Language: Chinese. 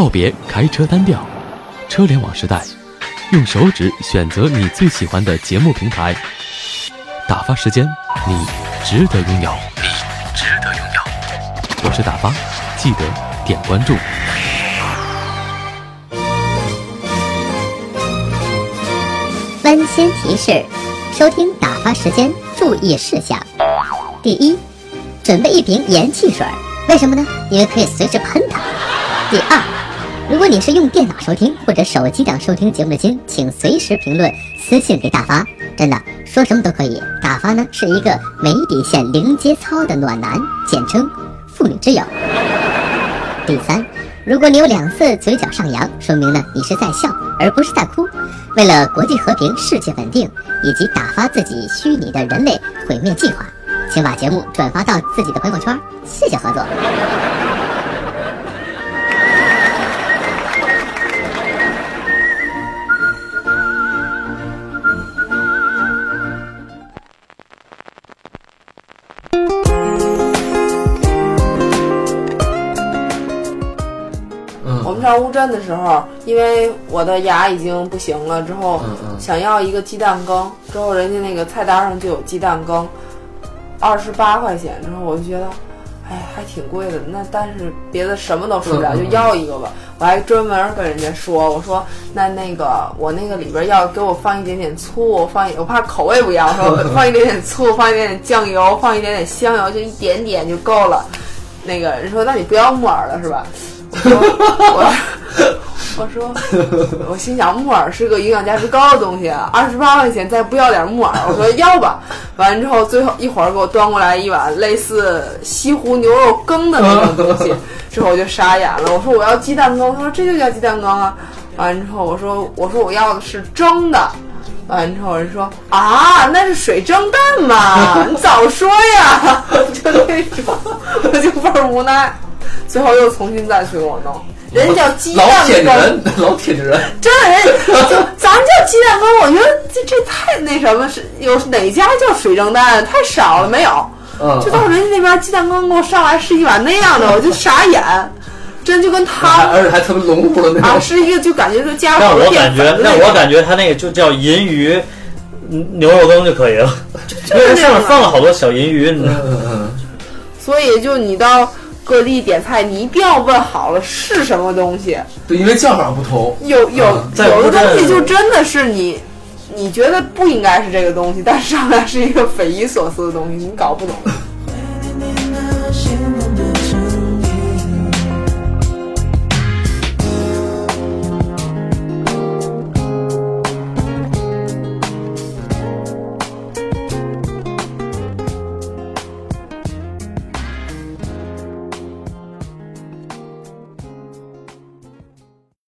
告别开车单调，车联网时代，用手指选择你最喜欢的节目平台。打发时间，你值得拥有，你值得拥有。我是打发，记得点关注。温馨提示：收听打发时间注意事项。第一，准备一瓶盐汽水，为什么呢？因为可以随时喷它。第二，如如果你是用电脑收听或者手机等收听节目的亲，请随时评论私信给大发，真的说什么都可以。大发呢是一个没底线、零节操的暖男，简称妇女之友。第三，如果你有两次嘴角上扬，说明呢你是在笑而不是在哭。为了国际和平、世界稳定，以及打发自己虚拟的人类毁灭计划，请把节目转发到自己的朋友圈，谢谢合作。我们上乌镇的时候，因为我的牙已经不行了，之后想要一个鸡蛋羹，之后人家那个菜单上就有鸡蛋羹，二十八块钱。之后我就觉得，哎，还挺贵的。那但是别的什么都吃不了，就要一个吧。我还专门跟人家说，我说那那个我那个里边要给我放一点点醋，放一我怕口味不一样，说 放一点点醋，放一点点酱油，放一点点香油，就一点点就够了。那个人说，那你不要木耳了是吧？我我说，我心想木耳是个营养价值高的东西，二十八块钱再不要点木耳，我说要吧。完了之后，最后一会儿给我端过来一碗类似西湖牛肉羹的那种东西，之后我就傻眼了。我说我要鸡蛋羹，他说这就叫鸡蛋羹啊。完了之后我说我说我要的是蒸的。完了之后人说啊，那是水蒸蛋嘛，你早说呀，就那种，我就倍儿无奈。最后又重新再去给我弄，人叫鸡蛋老铁羹，人，老铁人，真的人就咱叫鸡蛋羹，我觉得这这太那什么是有哪家叫水蒸蛋？太少了，没有。嗯，就到人家那边鸡蛋羹给我上来是一碗那样的，我就 傻眼，真就跟还汤而且还特别浓郁的那种啊，种。是一个就感觉就加让了我感觉，让我感觉他那个就叫银鱼嗯牛肉羹就可以了，因为它上面放了好多小银鱼，你知道吗？嗯嗯所以就你到各地点菜，你一定要问好了是什么东西。对，因为叫法不同。有有有的东西就真的是你，你觉得不应该是这个东西，但是上来是一个匪夷所思的东西，你搞不懂。